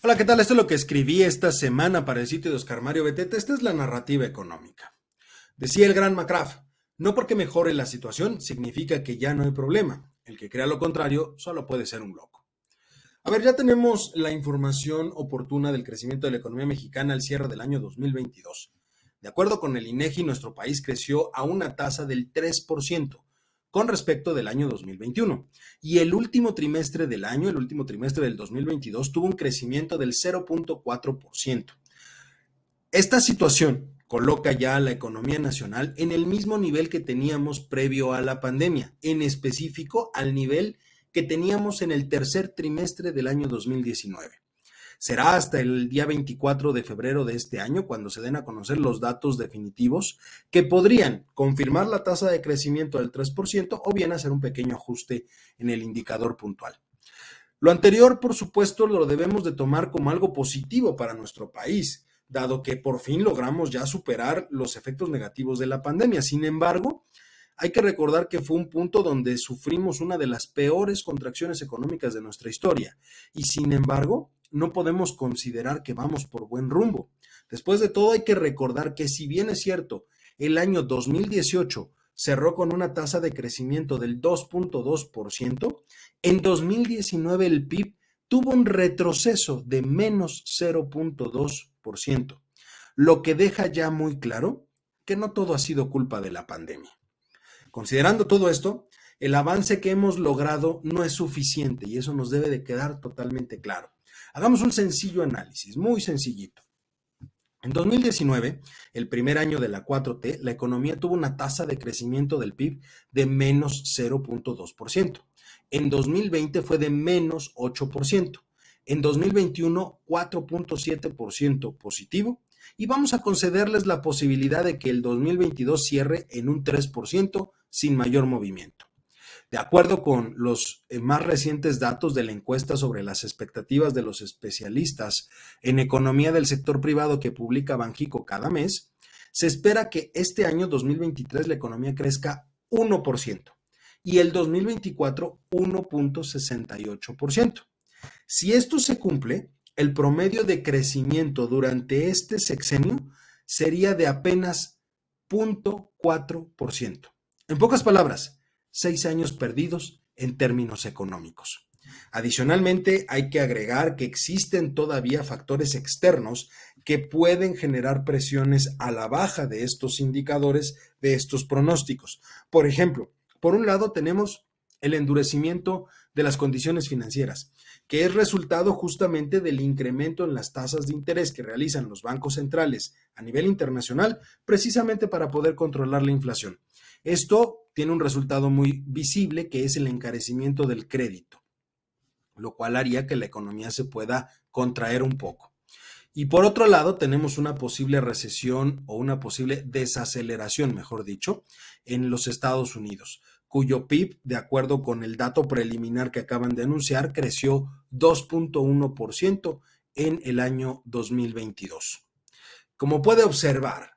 Hola, ¿qué tal? Esto es lo que escribí esta semana para el sitio de Oscar Mario Beteta. Esta es la narrativa económica. Decía el gran McCraft, no porque mejore la situación significa que ya no hay problema. El que crea lo contrario solo puede ser un loco. A ver, ya tenemos la información oportuna del crecimiento de la economía mexicana al cierre del año 2022. De acuerdo con el INEGI, nuestro país creció a una tasa del 3%, con respecto del año 2021. Y el último trimestre del año, el último trimestre del 2022, tuvo un crecimiento del 0.4%. Esta situación coloca ya a la economía nacional en el mismo nivel que teníamos previo a la pandemia, en específico al nivel que teníamos en el tercer trimestre del año 2019. Será hasta el día 24 de febrero de este año cuando se den a conocer los datos definitivos que podrían confirmar la tasa de crecimiento del 3% o bien hacer un pequeño ajuste en el indicador puntual. Lo anterior, por supuesto, lo debemos de tomar como algo positivo para nuestro país, dado que por fin logramos ya superar los efectos negativos de la pandemia. Sin embargo, hay que recordar que fue un punto donde sufrimos una de las peores contracciones económicas de nuestra historia. Y sin embargo, no podemos considerar que vamos por buen rumbo. Después de todo, hay que recordar que si bien es cierto, el año 2018 cerró con una tasa de crecimiento del 2.2%, en 2019 el PIB tuvo un retroceso de menos 0.2%, lo que deja ya muy claro que no todo ha sido culpa de la pandemia. Considerando todo esto, el avance que hemos logrado no es suficiente y eso nos debe de quedar totalmente claro. Hagamos un sencillo análisis, muy sencillito. En 2019, el primer año de la 4T, la economía tuvo una tasa de crecimiento del PIB de menos 0.2%. En 2020 fue de menos 8%. En 2021, 4.7% positivo. Y vamos a concederles la posibilidad de que el 2022 cierre en un 3% sin mayor movimiento. De acuerdo con los eh, más recientes datos de la encuesta sobre las expectativas de los especialistas en economía del sector privado que publica Banjico cada mes, se espera que este año 2023 la economía crezca 1% y el 2024 1.68%. Si esto se cumple, el promedio de crecimiento durante este sexenio sería de apenas 0.4%. En pocas palabras, seis años perdidos en términos económicos. Adicionalmente, hay que agregar que existen todavía factores externos que pueden generar presiones a la baja de estos indicadores, de estos pronósticos. Por ejemplo, por un lado tenemos el endurecimiento de las condiciones financieras, que es resultado justamente del incremento en las tasas de interés que realizan los bancos centrales a nivel internacional, precisamente para poder controlar la inflación. Esto tiene un resultado muy visible que es el encarecimiento del crédito, lo cual haría que la economía se pueda contraer un poco. Y por otro lado, tenemos una posible recesión o una posible desaceleración, mejor dicho, en los Estados Unidos, cuyo PIB, de acuerdo con el dato preliminar que acaban de anunciar, creció 2.1% en el año 2022. Como puede observar,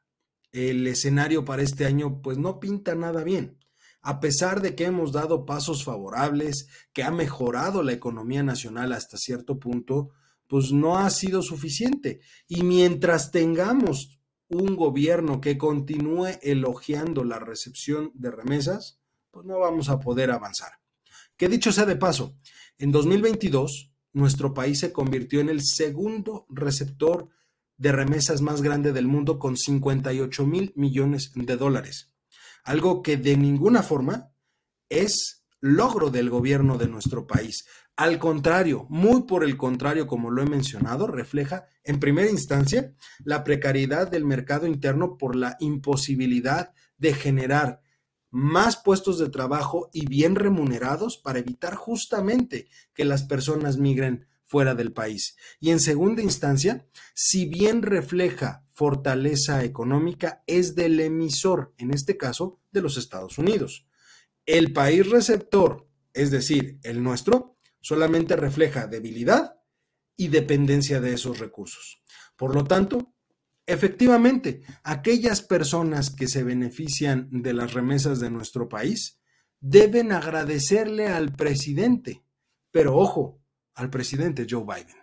el escenario para este año pues no pinta nada bien a pesar de que hemos dado pasos favorables, que ha mejorado la economía nacional hasta cierto punto, pues no ha sido suficiente. Y mientras tengamos un gobierno que continúe elogiando la recepción de remesas, pues no vamos a poder avanzar. Que dicho sea de paso, en 2022 nuestro país se convirtió en el segundo receptor de remesas más grande del mundo con 58 mil millones de dólares algo que de ninguna forma es logro del gobierno de nuestro país. Al contrario, muy por el contrario, como lo he mencionado, refleja en primera instancia la precariedad del mercado interno por la imposibilidad de generar más puestos de trabajo y bien remunerados para evitar justamente que las personas migren fuera del país. Y en segunda instancia, si bien refleja fortaleza económica, es del emisor, en este caso, de los Estados Unidos. El país receptor, es decir, el nuestro, solamente refleja debilidad y dependencia de esos recursos. Por lo tanto, efectivamente, aquellas personas que se benefician de las remesas de nuestro país deben agradecerle al presidente, pero ojo, al presidente Joe Biden.